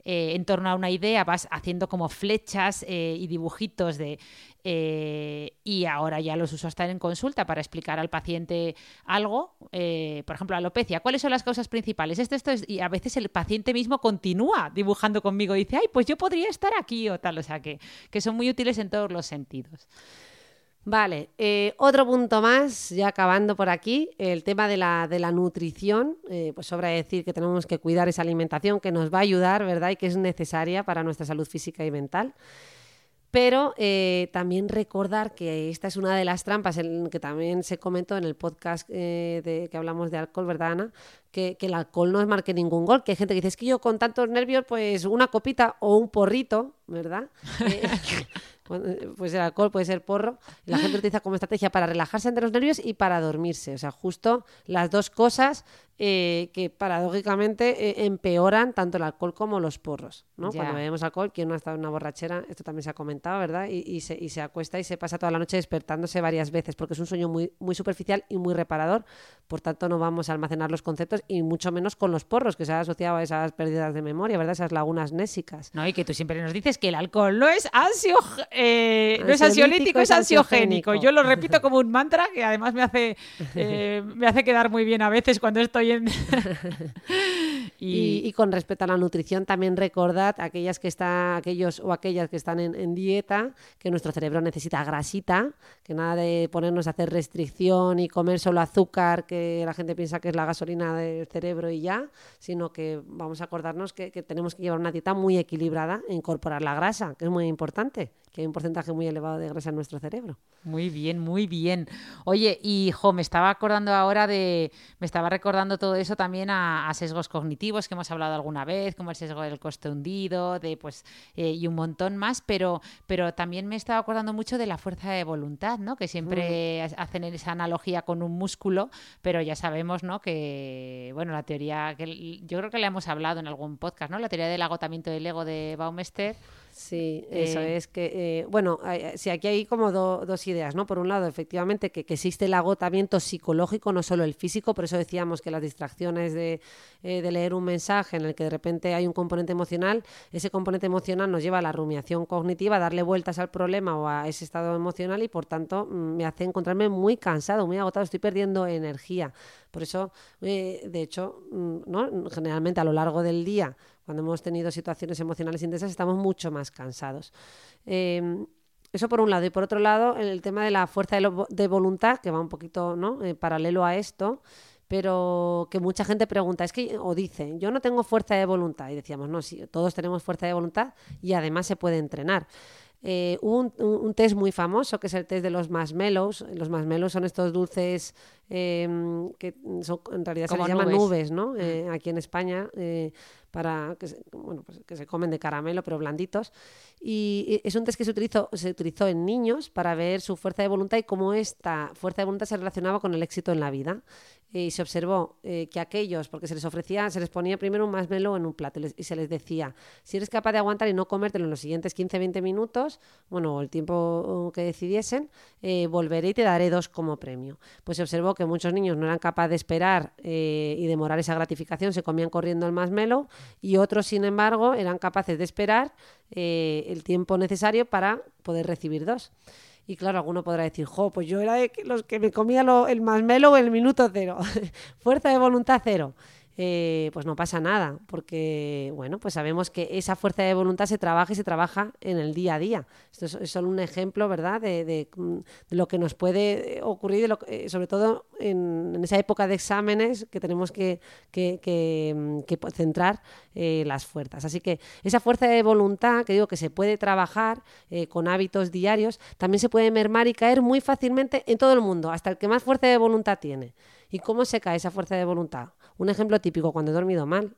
eh, en torno a una idea vas haciendo como flechas eh, y dibujitos de eh, y ahora ya los uso hasta en consulta para explicar al paciente algo, por ejemplo, alopecia. ¿Cuáles son las causas principales? Esto, esto es, y a veces el paciente mismo continúa dibujando conmigo y dice, ay, pues yo podría estar aquí o tal, o sea que, que son muy útiles en todos los sentidos. Vale, eh, otro punto más, ya acabando por aquí, el tema de la, de la nutrición. eh, pues sobra decir que tenemos que cuidar esa alimentación que nos va a ayudar, ¿verdad? Y que es necesaria para nuestra salud física y mental. Pero eh, también recordar que esta es una de las trampas en que también se comentó en el podcast eh, de, que hablamos de alcohol, ¿verdad, Ana? Que, que el alcohol no es marque ningún gol. Que hay gente que dice, es que yo con tantos nervios, pues una copita o un porrito, ¿verdad? Eh, pues el alcohol puede ser porro. La gente lo utiliza como estrategia para relajarse ante los nervios y para dormirse. O sea, justo las dos cosas eh, que paradójicamente eh, empeoran tanto el alcohol como los porros. ¿no? Cuando bebemos alcohol, quien no ha estado en una borrachera, esto también se ha comentado, ¿verdad? Y, y se, y se acuesta y se pasa toda la noche despertándose varias veces, porque es un sueño muy, muy superficial y muy reparador. Por tanto, no vamos a almacenar los conceptos y mucho menos con los porros, que se ha asociado a esas pérdidas de memoria, ¿verdad? Esas lagunas nésicas. ¿no? Y que tú siempre nos dices que el alcohol no es, ansio, eh, no es Ansiolítico, es ansiogénico. Yo lo repito como un mantra que además me hace, me hace quedar muy bien a veces cuando estoy en... Y, y con respecto a la nutrición, también recordad aquellas que está, aquellos o aquellas que están en, en dieta, que nuestro cerebro necesita grasita, que nada de ponernos a hacer restricción y comer solo azúcar, que la gente piensa que es la gasolina del cerebro y ya, sino que vamos a acordarnos que, que tenemos que llevar una dieta muy equilibrada e incorporar la grasa, que es muy importante, que hay un porcentaje muy elevado de grasa en nuestro cerebro. Muy bien, muy bien. Oye, y jo, me estaba acordando ahora de, me estaba recordando todo eso también a, a sesgos cognitivos que hemos hablado alguna vez, como el sesgo del coste hundido, de pues eh, y un montón más, pero, pero también me estaba acordando mucho de la fuerza de voluntad, ¿no? Que siempre ha- hacen esa analogía con un músculo, pero ya sabemos, ¿no? Que bueno, la teoría que yo creo que la hemos hablado en algún podcast, ¿no? La teoría del agotamiento del ego de Baumeister. Sí, eso Eh, es que, eh, bueno, hay- sí, aquí hay como do- dos ideas, ¿no? Por un lado, efectivamente, que, que existe el agotamiento psicológico, no solo el físico, por eso decíamos que las distracciones de, eh, de leer un mensaje en el que de repente hay un componente emocional, ese componente emocional nos lleva a la rumiación cognitiva, a darle vueltas al problema o a ese estado emocional y por tanto mm, me hace encontrarme muy cansado, muy agotado, estoy perdiendo energía. Por eso, eh, de hecho, mm, ¿no? generalmente a lo largo del día, cuando hemos tenido situaciones emocionales intensas, estamos mucho más cansados. Eh, eso por un lado. Y por otro lado, el tema de la fuerza de, lo- de voluntad, que va un poquito ¿no? Eh, paralelo a esto, pero que mucha gente pregunta, es que, o dice, yo no tengo fuerza de voluntad. Y decíamos, no, sí, todos tenemos fuerza de voluntad y además se puede entrenar. Eh, hubo un, un- un test muy famoso que es el test de los marshmallows. Los marshmallows son estos dulces eh, que son, en realidad Como se les llaman nubes. ¿no? Eh, aquí en España, para que se, bueno, pues que se comen de caramelo, pero blanditos. Y es un test que se utilizó, se utilizó en niños para ver su fuerza de voluntad y cómo esta fuerza de voluntad se relacionaba con el éxito en la vida. Y se observó eh, que aquellos, porque se les ofrecía, se les ponía primero un marshmallow en un plato y, se les decía, si eres capaz de aguantar y no comértelo en los siguientes 15-20 minutos, bueno, el tiempo que decidiesen, eh, volveré y te daré dos como premio. Pues se observó que muchos niños no eran capaces de esperar eh, y demorar esa gratificación, se comían corriendo el marshmallow y otros, sin embargo, eran capaces de esperar el tiempo necesario para poder recibir dos. Y claro, alguno podrá decir, jo, pues yo era de los que me comía lo, el marshmallow en el minuto cero, fuerza de voluntad cero. Eh, pues no pasa nada, porque bueno, pues sabemos que esa fuerza de voluntad se trabaja y se trabaja en el día a día. Esto es, solo un ejemplo, ¿verdad?, de, lo que nos puede ocurrir, eh, sobre todo en, esa época de exámenes que tenemos que, centrar eh, las fuerzas. Así que esa fuerza de voluntad, que digo que se puede trabajar con hábitos diarios, también se puede mermar y caer muy fácilmente en todo el mundo, hasta el que más fuerza de voluntad tiene. ¿Y cómo se cae esa fuerza de voluntad? Un ejemplo típico, cuando he dormido mal.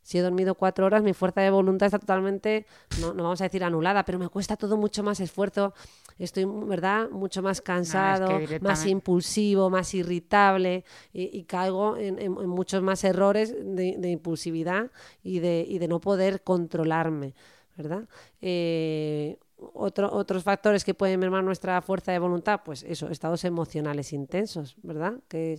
Si he dormido cuatro horas, mi fuerza de voluntad está totalmente, no, vamos a decir anulada, pero me cuesta todo mucho más esfuerzo. Estoy, ¿verdad? Mucho más cansado, más impulsivo, más irritable y, caigo en, muchos más errores de, impulsividad y de, y de, no poder controlarme, ¿verdad? Eh, otros factores que pueden mermar nuestra fuerza de voluntad, pues eso, estados emocionales intensos, ¿verdad? Que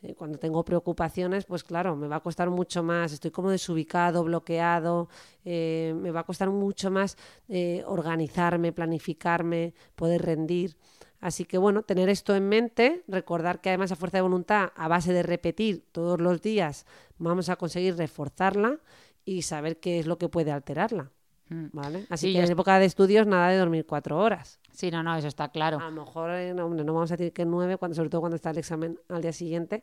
eh, cuando tengo preocupaciones, pues claro, me va a costar mucho más, estoy como desubicado, bloqueado, eh, me va a costar mucho más eh, organizarme, planificarme, poder rendir. Así que bueno, tener esto en mente, recordar que además esa fuerza de voluntad, a base de repetir todos los días, vamos a conseguir reforzarla y saber qué es lo que puede alterarla. Mm. ¿Vale? Así que en época de estudios nada de dormir cuatro horas. Sí, no, no, eso está claro. A lo mejor, eh, no, no vamos a decir que nueve, cuando, sobre todo cuando está el examen al día siguiente,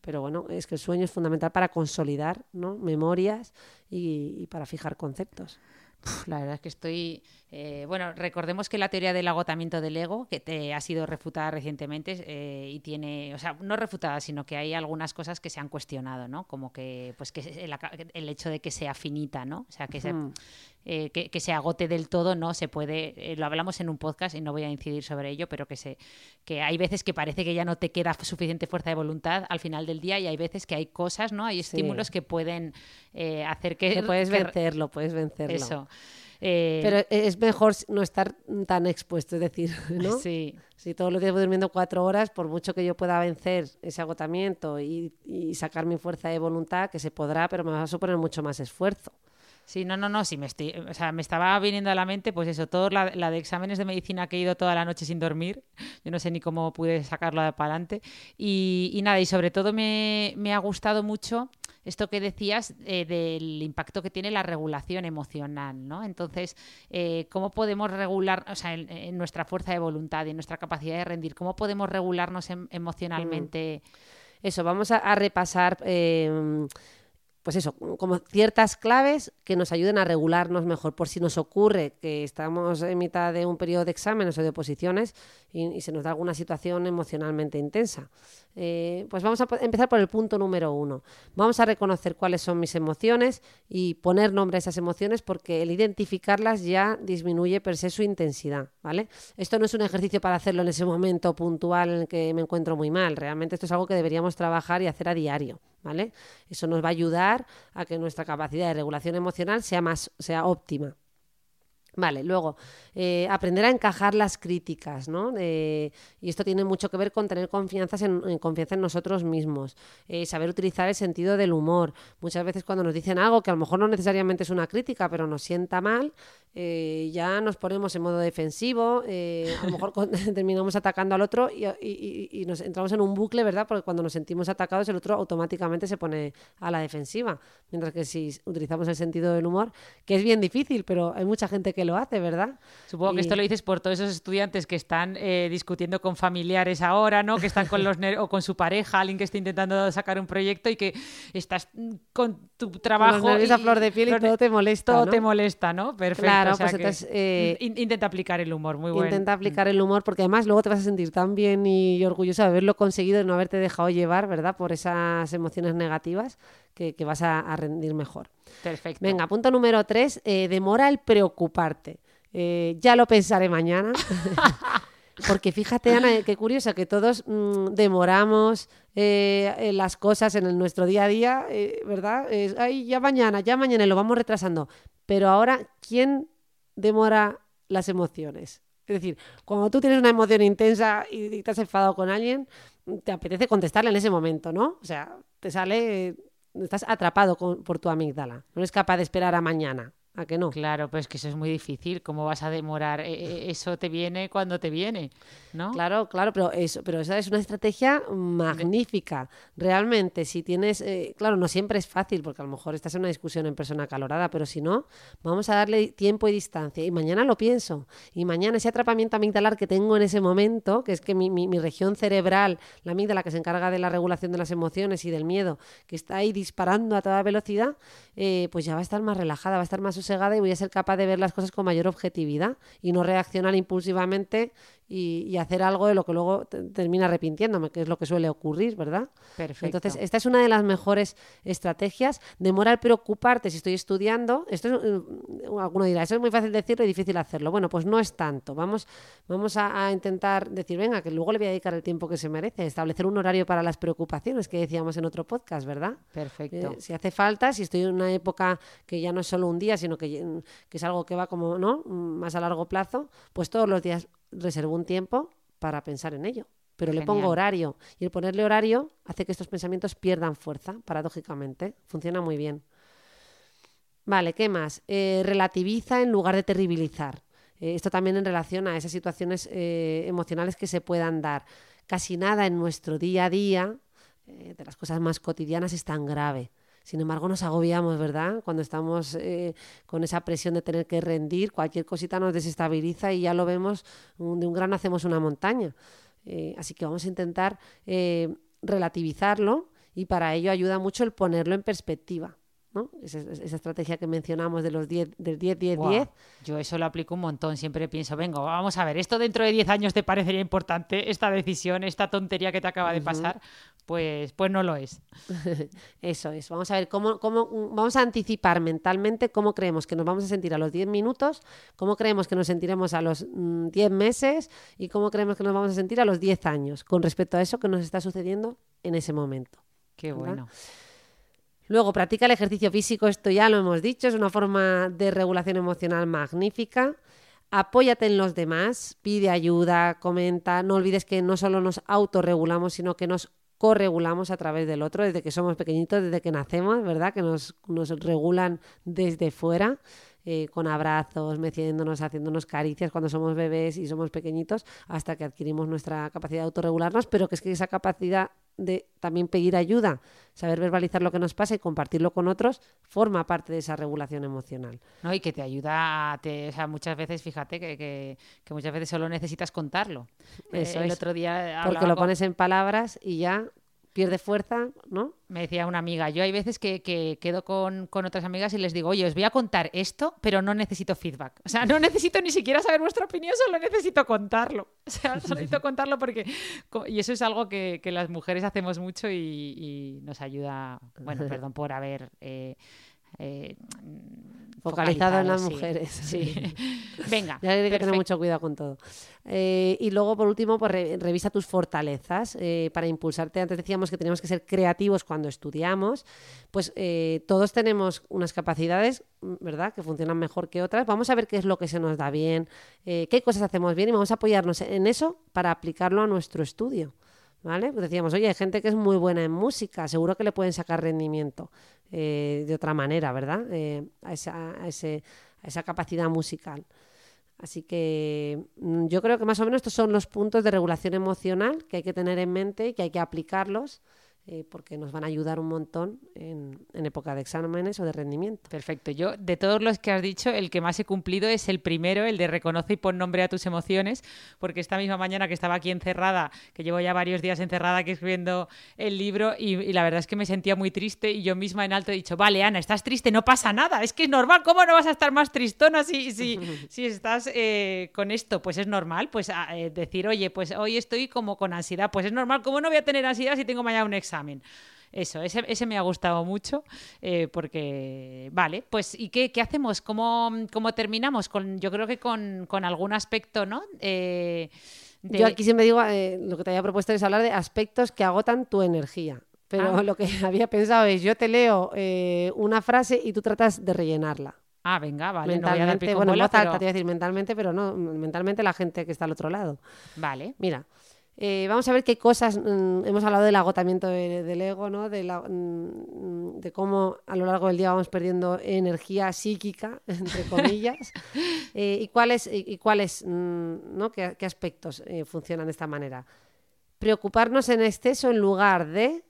pero bueno, es que el sueño es fundamental para consolidar ¿no? memorias y para fijar conceptos la verdad es que estoy. Eh, bueno, recordemos que la teoría del agotamiento del ego, que te ha sido refutada recientemente eh, y tiene. O sea, no refutada, sino que hay algunas cosas que se han cuestionado, ¿no? Como que, pues, que el, hecho de que sea finita, ¿no? O sea, que, se, eh, que, se agote del todo, no se puede. lo hablamos en un podcast y no voy a incidir sobre ello, pero que, se, que hay veces que parece que ya no te queda suficiente fuerza de voluntad al final del día y hay veces que hay cosas, ¿no? Hay estímulos que pueden hacer que. Que puedes vencerlo, puedes vencerlo. Eso. Eh, Pero es mejor no estar tan expuesto, es decir, ¿no? Sí. Si todos los días voy durmiendo cuatro horas, por mucho que yo pueda vencer ese agotamiento y, sacar mi fuerza de voluntad, que se podrá, pero me va a suponer mucho más esfuerzo. Sí, no, no, no, sí, me, estoy, o sea, me estaba viniendo a la mente, pues eso, todo la, de exámenes de medicina que he ido toda la noche sin dormir, yo no sé ni cómo pude sacarlo para adelante, y, y nada, y sobre todo me, me ha gustado mucho esto que decías eh, del impacto que tiene la regulación emocional, ¿no? Entonces, eh, ¿cómo podemos regular, o sea, en, nuestra fuerza de voluntad y en nuestra capacidad de rendir, cómo podemos regularnos em, emocionalmente? Mm. Eso, vamos a, repasar. Eh, pues eso, como ciertas claves que nos ayuden a regularnos mejor. Por si nos ocurre que estamos en mitad de un periodo de exámenes o de oposiciones y, se nos da alguna situación emocionalmente intensa. Eh, pues vamos a empezar por el punto número uno. Vamos a reconocer cuáles son mis emociones y poner nombre a esas emociones porque el identificarlas ya disminuye per se su intensidad. ¿vale? Esto no es un ejercicio para hacerlo en ese momento puntual en el que me encuentro muy mal. Realmente esto es algo que deberíamos trabajar y hacer a diario. ¿Vale? Eso nos va a ayudar a que nuestra capacidad de regulación emocional sea más sea óptima. Vale, luego, eh, aprender a encajar las críticas, ¿no? y esto tiene mucho que ver con tener confianza en, confianza en nosotros mismos, eh, saber utilizar el sentido del humor. Muchas veces cuando nos dicen algo que a lo mejor no necesariamente es una crítica, pero nos sienta mal, eh, ya nos ponemos en modo defensivo, eh, a lo mejor terminamos atacando al otro y, nos entramos en un bucle, ¿verdad? Porque cuando nos sentimos atacados el otro automáticamente se pone a la defensiva. Mientras que si utilizamos el sentido del humor, que es bien difícil, pero hay mucha gente que lo hace, ¿verdad? Supongo que esto lo dices por todos esos estudiantes que están eh, discutiendo con familiares ahora, ¿no? Que están con los o con su pareja, alguien que está intentando sacar un proyecto y que estás con tu trabajo. Con a flor de piel y, todo te molesta. Todo te molesta, ¿no? Perfecto. Claro, pues eh, intenta aplicar el humor, muy bueno. Intenta aplicar el humor porque además luego te vas a sentir tan bien y orgullosa de haberlo conseguido y no haberte dejado llevar, ¿verdad? Por esas emociones negativas que, vas a, rendir mejor. Perfecto. Venga, punto número tres, eh, demora el Eh, ya lo pensaré mañana. Porque fíjate, Ana, qué curioso que todos mm, demoramos las cosas en nuestro día a día, ¿verdad? ay, ya mañana, ya mañana, y lo vamos retrasando. Pero ahora, ¿quién demora las emociones. Es decir, cuando tú tienes una emoción intensa y te has enfadado con alguien, te apetece contestarle en ese momento, ¿no? O sea, te sale, estás atrapado con- por tu amígdala. No eres capaz de esperar a mañana. ¿A que no? Claro, pero es que eso es muy difícil. ¿Cómo vas a demorar? Eh, eh, Eso te viene cuando te viene, ¿no? Claro, claro, pero eso, pero esa es una estrategia magnífica. Realmente, si tienes, eh, claro, no siempre es fácil, porque a lo mejor estás en una discusión en persona acalorada, pero si no, vamos a darle tiempo y distancia. Y mañana lo pienso. Y mañana ese atrapamiento amigdalar que tengo en ese momento, que es que mi, mi- mi región cerebral, la amígdala que se encarga de la regulación de las emociones y del miedo, que está ahí disparando a toda velocidad, eh, pues ya va a estar más relajada, va a estar más y voy a ser capaz de ver las cosas con mayor objetividad y no reaccionar impulsivamente y, y hacer algo de lo que luego te- termina arrepintiéndome, que es lo que suele ocurrir, ¿verdad? Perfecto. Entonces, esta es una de las mejores estrategias. Demora el preocuparte si estoy estudiando. Esto es, eh, alguno dirá, eso es muy fácil decirlo y difícil hacerlo. Bueno, pues no es tanto. Vamos, vamos a, a intentar decir, venga, que luego le voy a dedicar el tiempo que se merece. Establecer un horario para las preocupaciones que decíamos en otro podcast, ¿verdad? Perfecto. Eh, si hace falta, si estoy en una época que ya no es solo un día, sino que, que es algo que va como, ¿no? Más a largo plazo, pues todos los días reservo un tiempo para pensar en ello. Pero le pongo horario. Y el ponerle horario hace que estos pensamientos pierdan fuerza, paradójicamente. Funciona muy bien. Vale, ¿qué más? Eh, relativiza en lugar de terribilizar. Eh, esto también en relación a esas situaciones eh, emocionales que se puedan dar. Casi nada en nuestro día a día, de las cosas más cotidianas, es tan grave. Sin embargo, nos agobiamos, ¿verdad? Cuando estamos eh, con esa presión de tener que rendir, cualquier cosita nos desestabiliza y ya lo vemos, de un grano hacemos una montaña. Eh, así que vamos a intentar eh, relativizarlo y para ello ayuda mucho el ponerlo en perspectiva. ¿No? Esa, esa estrategia que mencionamos de los 10, del 10, 10, Buah, 10. Yo eso lo aplico un montón. Siempre pienso, venga, vamos a ver, ¿esto dentro de 10 años te parecería importante? ¿Esta decisión, esta tontería que te acaba de pasar? Pues, pues no lo es. Eso es. Vamos a ver cómo, cómo mm, vamos a anticipar mentalmente cómo creemos que nos vamos a sentir a los 10 minutos, cómo creemos que nos sentiremos a los mm, 10 meses y cómo creemos que nos vamos a sentir a los 10 años con respecto a eso que nos está sucediendo en ese momento. Qué ¿verdad? bueno. Luego, practica el ejercicio físico, esto ya lo hemos dicho, es una forma de regulación emocional magnífica. Apóyate en los demás, pide ayuda, comenta. No olvides que no solo nos autorregulamos, sino que nos corregulamos a través del otro, desde que somos pequeñitos, desde que nacemos, ¿verdad? Que nos, nos regulan desde fuera, eh, con abrazos, meciéndonos, haciéndonos caricias cuando somos bebés y somos pequeñitos, hasta que adquirimos nuestra capacidad de autorregularnos, pero que es que esa capacidad de también pedir ayuda, saber verbalizar lo que nos pasa y compartirlo con otros, forma parte de esa regulación emocional. ¿no? Y que te ayuda, a te- o sea, muchas veces, fíjate que, que- que muchas veces solo necesitas contarlo. Eh, Eso el es. otro día Porque lo con- pones en palabras y ya pierde fuerza, ¿no? me decía una amiga, yo hay veces que, que quedo con, con otras amigas y les digo, oye, os voy a contar esto, pero no necesito feedback. O sea, no necesito ni siquiera saber vuestra opinión, solo necesito contarlo. O sea, solo necesito contarlo porque... Y eso es algo que, que las mujeres hacemos mucho y, y nos ayuda, bueno, perdón por haber... eh, eh, Focalizado en las sí, mujeres. Sí. Venga. Ya hay que tener mucho cuidado con todo. Eh, y luego, por último, pues re- revisa tus fortalezas eh, para impulsarte. Antes decíamos que teníamos que ser creativos cuando estudiamos. Pues eh, todos tenemos unas capacidades, ¿verdad?, que funcionan mejor que otras. Vamos a ver qué es lo que se nos da bien, qué cosas hacemos bien y vamos a apoyarnos en eso para aplicarlo a nuestro estudio. ¿Vale? Pues decíamos, oye, hay gente que es muy buena en música, seguro que le pueden sacar rendimiento eh, de otra manera, ¿verdad? Eh, a, esa, a ese- a esa capacidad musical. Así que mm, yo creo que más o menos estos son los puntos de regulación emocional que hay que tener en mente y que hay que aplicarlos eh, porque nos van a ayudar un montón en, en época de exámenes o de rendimiento. Perfecto. Yo, de todos los que has dicho, el que más he cumplido es el primero, el de reconoce y pon nombre a tus emociones, porque esta misma mañana que estaba aquí encerrada, que llevo ya varios días encerrada aquí escribiendo el libro, y, y la verdad es que me sentía muy triste y yo misma en alto he dicho, vale, Ana, estás triste, no pasa nada, es que es normal, ¿cómo no vas a estar más tristona si, si, si estás eh, con esto? Pues es normal, pues a- eh, decir, oye, pues hoy estoy como con ansiedad, pues es normal, ¿cómo no voy a tener ansiedad si tengo mañana un examen? Eso, ese, ese me ha gustado mucho eh, porque, vale, pues ¿y qué, qué hacemos? ¿Cómo, cómo terminamos? Con, yo creo que con, con algún aspecto, ¿no? Eh, de- Yo aquí siempre digo, eh, lo que te había propuesto es hablar de aspectos que agotan tu energía. Pero Ah. lo que había pensado es, yo te leo una frase y tú tratas de rellenarla. Ah, venga, vale. No voy a dar mentalmente, bueno, alta pero- te voy a decir mentalmente, pero no, mentalmente la gente que está al otro lado. Vale. Mira, eh, vamos a ver qué cosas. mm, hemos hablado del agotamiento de- del ego, ¿no? De, la- mm, de cómo a lo largo del día vamos perdiendo energía psíquica, entre comillas. Eh, y cuáles, y, cuáles mm, ¿no? ¿Qué, qué aspectos eh, funcionan de esta manera. Preocuparnos en exceso en lugar de.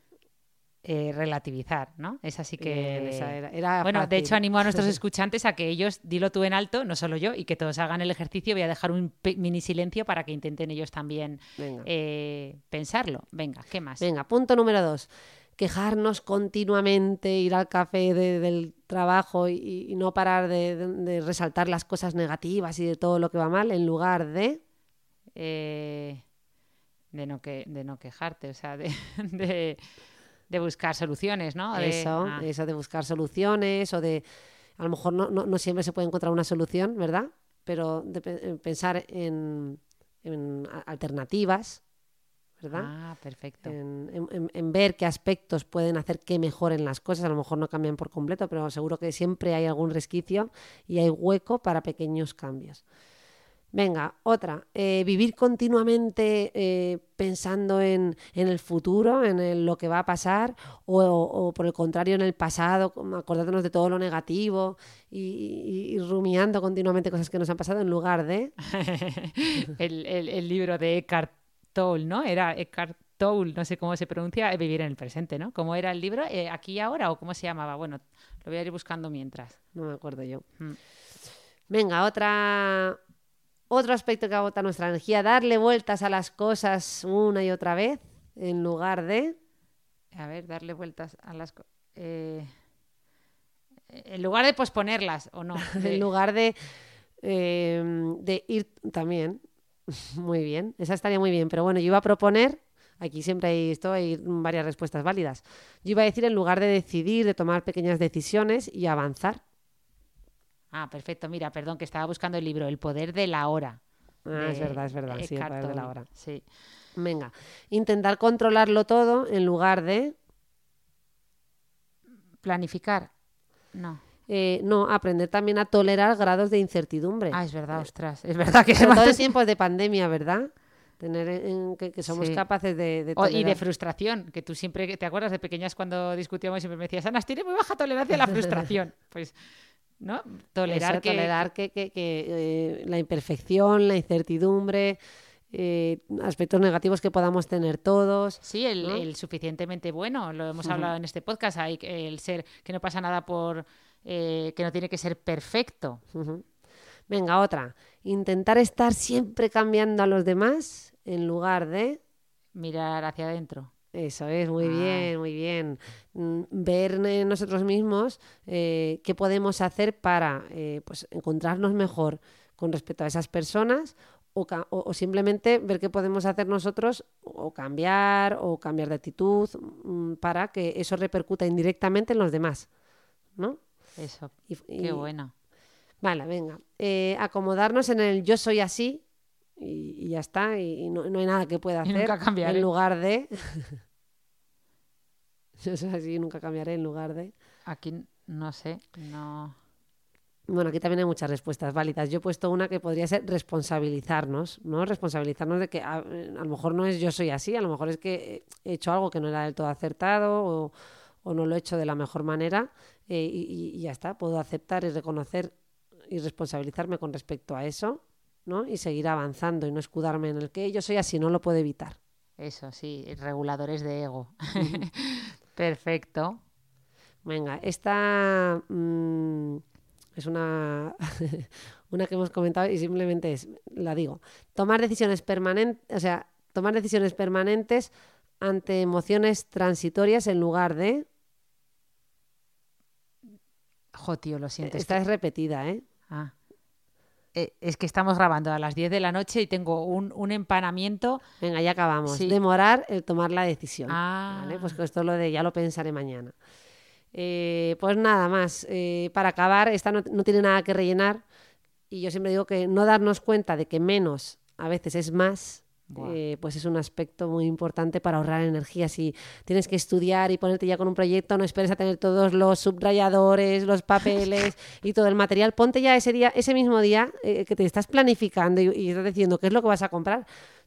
Eh, relativizar, ¿no? Es así que... Esa era- era bueno, de hecho animo a nuestros escuchantes a que ellos, dilo tú en alto, no solo yo, y que todos hagan el ejercicio. Voy a dejar un mini silencio para que intenten ellos también eh, pensarlo. Venga, ¿qué más? Venga, punto número dos. Quejarnos continuamente, ir al café de- del trabajo y, y no parar de, de- de resaltar las cosas negativas y de todo lo que va mal, en lugar de. Eh, de, no que, de no quejarte, o sea, de, de, buscar soluciones, ¿no? De- Eso, ah, eso de buscar soluciones o de. A lo mejor no, no- no siempre se puede encontrar una solución, ¿verdad? Pero de en pensar en, alternativas, ¿verdad? Ah, perfecto. en- en- en ver qué aspectos pueden hacer que mejoren las cosas. A lo mejor no cambian por completo, pero seguro que siempre hay algún resquicio y hay hueco para pequeños cambios. Venga, otra. eh, vivir continuamente eh, pensando en, en el futuro, en el- lo que va a pasar, o, o por el contrario en el pasado, acordándonos de todo lo negativo y, y- y rumiando continuamente cosas que nos han pasado en lugar de... el, el- el libro de Eckhart Tolle, ¿no? Era Eckhart Tolle, no sé cómo se pronuncia, eh, Vivir en el presente, ¿no? ¿Cómo era el libro? Eh, ¿Aquí y ahora o cómo se llamaba? Bueno, lo voy a ir buscando mientras. No me acuerdo yo. Mm. Venga, otra, otro aspecto que agota nuestra energía, darle vueltas a las cosas una y otra vez en lugar de... A ver, darle vueltas a las... eh, en lugar de posponerlas, ¿o no? En lugar de, eh, de ir también. Muy bien, esa estaría muy bien. Pero bueno, yo iba a proponer, aquí siempre hay esto, hay varias respuestas válidas. Yo iba a decir en lugar de decidir, de tomar pequeñas decisiones y avanzar. Ah, perfecto. Mira, perdón, que estaba buscando el libro El poder de la hora. Ah, es verdad, es verdad, sí, el poder de la hora. Sí. Venga, intentar controlarlo todo en lugar de... Planificar. No. eh, no, aprender también a tolerar grados de incertidumbre. Ah, es verdad, ostras. Es verdad que Sobre todo en tiempos de pandemia, ¿verdad? Tener en- que, que somos Sí. capaces de, de O- y de tolerar. frustración, que tú siempre, ¿te acuerdas de pequeñas cuando discutíamos siempre me decías, Ana, tiene muy baja tolerancia a la frustración? Pues, ¿no? Tolerar Eso, que... tolerar que, que- que, eh, la imperfección, la incertidumbre, eh, aspectos negativos que podamos tener todos. Sí, el, ¿no? el suficientemente bueno, lo hemos hablado en este podcast, hay que- el ser que no pasa nada por eh, que no tiene que ser perfecto. Venga, otra. Intentar estar siempre cambiando a los demás en lugar de... Mirar hacia adentro. Eso es, muy Ah. bien, muy bien. Mm, Ver en nosotros mismos eh, qué podemos hacer para eh, pues, encontrarnos mejor con respecto a esas personas o, o- simplemente ver qué podemos hacer nosotros o cambiar o cambiar de actitud mm, para que eso repercuta indirectamente en los demás. ¿no? Eso. Y- Qué bueno. Vale, venga. Eh, acomodarnos en el yo soy así y, y ya está, y, y no, no hay nada que pueda hacer nunca cambiaré. en lugar de... yo soy así nunca cambiaré en lugar de... Aquí no sé, no. Bueno, aquí también hay muchas respuestas válidas. Yo he puesto una que podría ser responsabilizarnos, ¿no? Responsabilizarnos de que a, a lo mejor no es yo soy así, a lo mejor es que he hecho algo que no era del todo acertado o, o no lo he hecho de la mejor manera eh, y ya está. Puedo aceptar y reconocer y responsabilizarme con respecto a eso, ¿no? Y seguir avanzando y no escudarme en el que yo soy así, no lo puedo evitar. Eso, sí, reguladores de ego. Perfecto. Venga, esta mm, es una, una que hemos comentado y simplemente es, la digo, tomar decisiones permanentes, o sea, tomar decisiones permanentes ante emociones transitorias en lugar de... Jo, tío, lo siento. Esta es repetida, ¿eh? Ah. Eh, es que estamos grabando a las 10 de la noche y tengo un, un empanamiento. Venga, ya acabamos. Sí. Demorar el tomar la decisión. Ah. ¿vale? Pues esto lo de ya lo pensaré mañana. Eh, pues nada más. eh, para acabar, esta no, no tiene nada que rellenar. Y yo siempre digo que no darnos cuenta de que menos a veces es más eh, pues es un aspecto muy importante para ahorrar energía. Si tienes que estudiar y ponerte ya con un proyecto, no esperes a tener todos los subrayadores, los papeles y todo el material. Ponte ya ese día, ese mismo día eh, que te estás planificando y, y estás diciendo qué es lo que vas a comprar.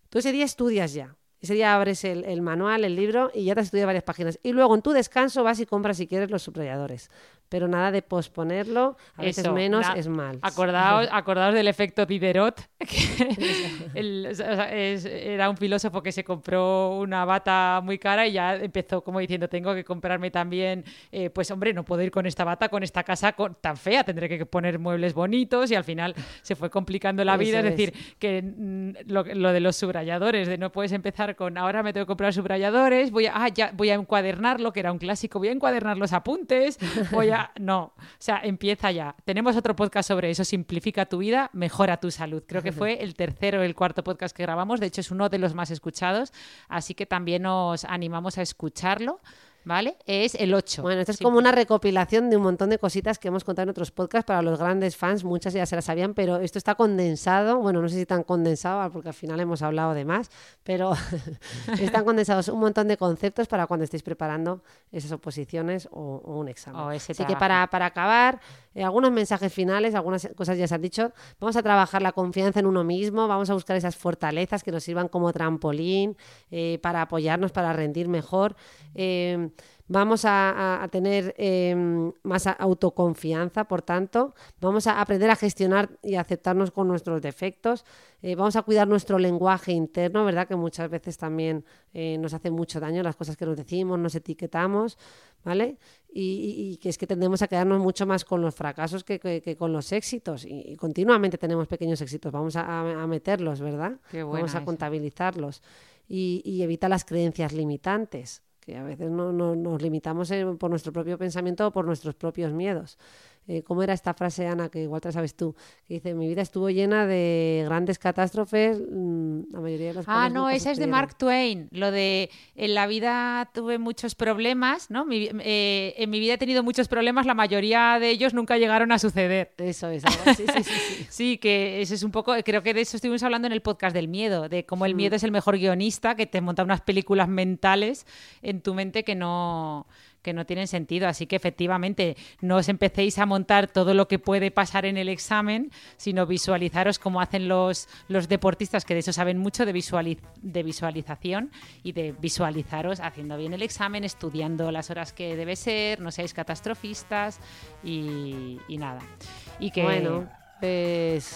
Tú ese día estudias ya. Ese día abres el, el, manual, el libro y ya te has estudiado varias páginas. Y luego en tu descanso vas y compras si quieres los subrayadores. Pero nada de posponerlo, a veces menos es mal. Acordaos, acordaos del efecto Diderot, que el- o sea, es- era un filósofo que se compró una bata muy cara y ya empezó como diciendo, tengo que comprarme también, eh, pues hombre, no puedo ir con esta bata, con esta casa con- tan fea, tendré que poner muebles bonitos y al final se fue complicando la vida, Eso es es. decir, que mm, lo, lo de los subrayadores, de no puedes empezar con ahora me tengo que comprar subrayadores, voy a, ah, ya, voy a encuadernarlo, que era un clásico, voy a encuadernar los apuntes, voy a... No, o sea, empieza ya. Tenemos otro podcast sobre eso, simplifica tu vida, mejora tu salud. Creo que fue el tercero o el cuarto podcast que grabamos, de hecho es uno de los más escuchados, así que también nos animamos a escucharlo, ¿vale? Es el 8. Bueno, esto es como una recopilación de un montón de cositas que hemos contado en otros podcasts para los grandes fans. Muchas ya se las sabían, pero esto está condensado. Bueno, no sé si tan condensado, porque al final hemos hablado de más, pero están condensados un montón de conceptos para cuando estéis preparando esas oposiciones o, o un examen. O Así que para, para acabar, eh, algunos mensajes finales, algunas cosas ya se han dicho. Vamos a trabajar la confianza en uno mismo, vamos a buscar esas fortalezas que nos sirvan como trampolín eh, para apoyarnos, para rendir mejor. Eh, Vamos a, a- a tener eh, más autoconfianza, por tanto, vamos a aprender a gestionar y a aceptarnos con nuestros defectos, Eh, vamos a cuidar nuestro lenguaje interno, ¿verdad? Que muchas veces también eh, nos hace mucho daño las cosas que nos decimos, nos etiquetamos, ¿vale? Y, y- y que es que tendemos a quedarnos mucho más con los fracasos que, que- que con los éxitos. Y, y continuamente tenemos pequeños éxitos, vamos a, meterlos, ¿verdad? Qué vamos a esa. contabilizarlos. Y, y evita las creencias limitantes que a veces no, no- nos limitamos por nuestro propio pensamiento o por nuestros propios miedos. Eh, ¿Cómo era esta frase, Ana, que igual te la sabes tú? Que dice, mi vida estuvo llena de grandes catástrofes, mm, la mayoría de los Ah, no, esa es de sucedieron". Mark Twain. Lo de en la vida tuve muchos problemas, ¿no? Mi eh, en mi vida he tenido muchos problemas, la mayoría de ellos nunca llegaron a suceder. Eso es, sí, sí, sí. Sí, que ese es un poco, creo que de eso estuvimos hablando en el podcast del miedo, de cómo el Mm. miedo es el mejor guionista, que te monta unas películas mentales en tu mente que no que no tienen sentido. Así que efectivamente no os empecéis a montar todo lo que puede pasar en el examen, sino visualizaros como hacen los, los deportistas, que de eso saben mucho, de, visualiz- de visualización y de visualizaros haciendo bien el examen, estudiando las horas que debe ser, no seáis catastrofistas y, nada. Y que Bueno,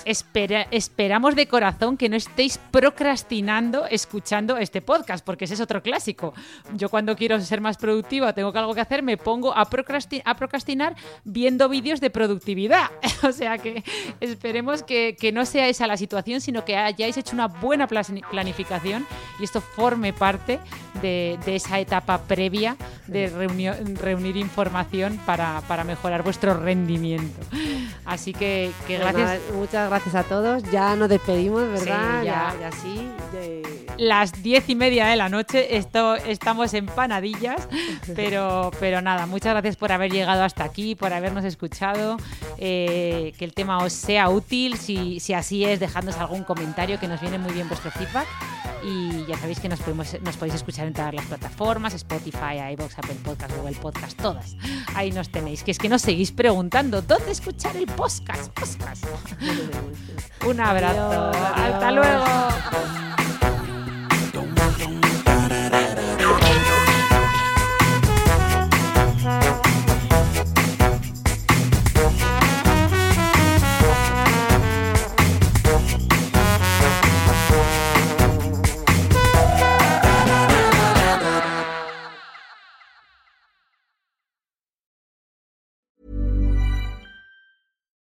Espera- esperamos de corazón que no estéis procrastinando escuchando este podcast, porque ese es otro clásico. Yo cuando quiero ser más productiva, tengo algo que hacer, me pongo a, procrasti- a procrastinar viendo vídeos de productividad. o sea que esperemos que, que no sea esa la situación, sino que hayáis hecho una buena planificación y esto forme parte de, de esa etapa previa de reunio- reunir información para, para mejorar vuestro rendimiento. Así que, que pues gracias. nada, muchas gracias a todos. Ya nos despedimos, ¿verdad? Sí, ya. ya, ya sí. las diez y media de la noche. Esto, estamos en panadillas, pero, pero nada, muchas gracias por haber llegado hasta aquí, por habernos escuchado, eh, que el tema os sea útil, si, si así es, dejadnos algún comentario, que nos viene muy bien vuestro feedback. Y ya sabéis que nos, podemos, nos podéis escuchar en todas las plataformas, Spotify, iVoox, Apple Podcast, Google Podcast, todas. Ahí nos tenéis. Que es que nos seguís preguntando, ¿dónde escuchar el podcast? podcast? Un abrazo. Adiós, Hasta luego.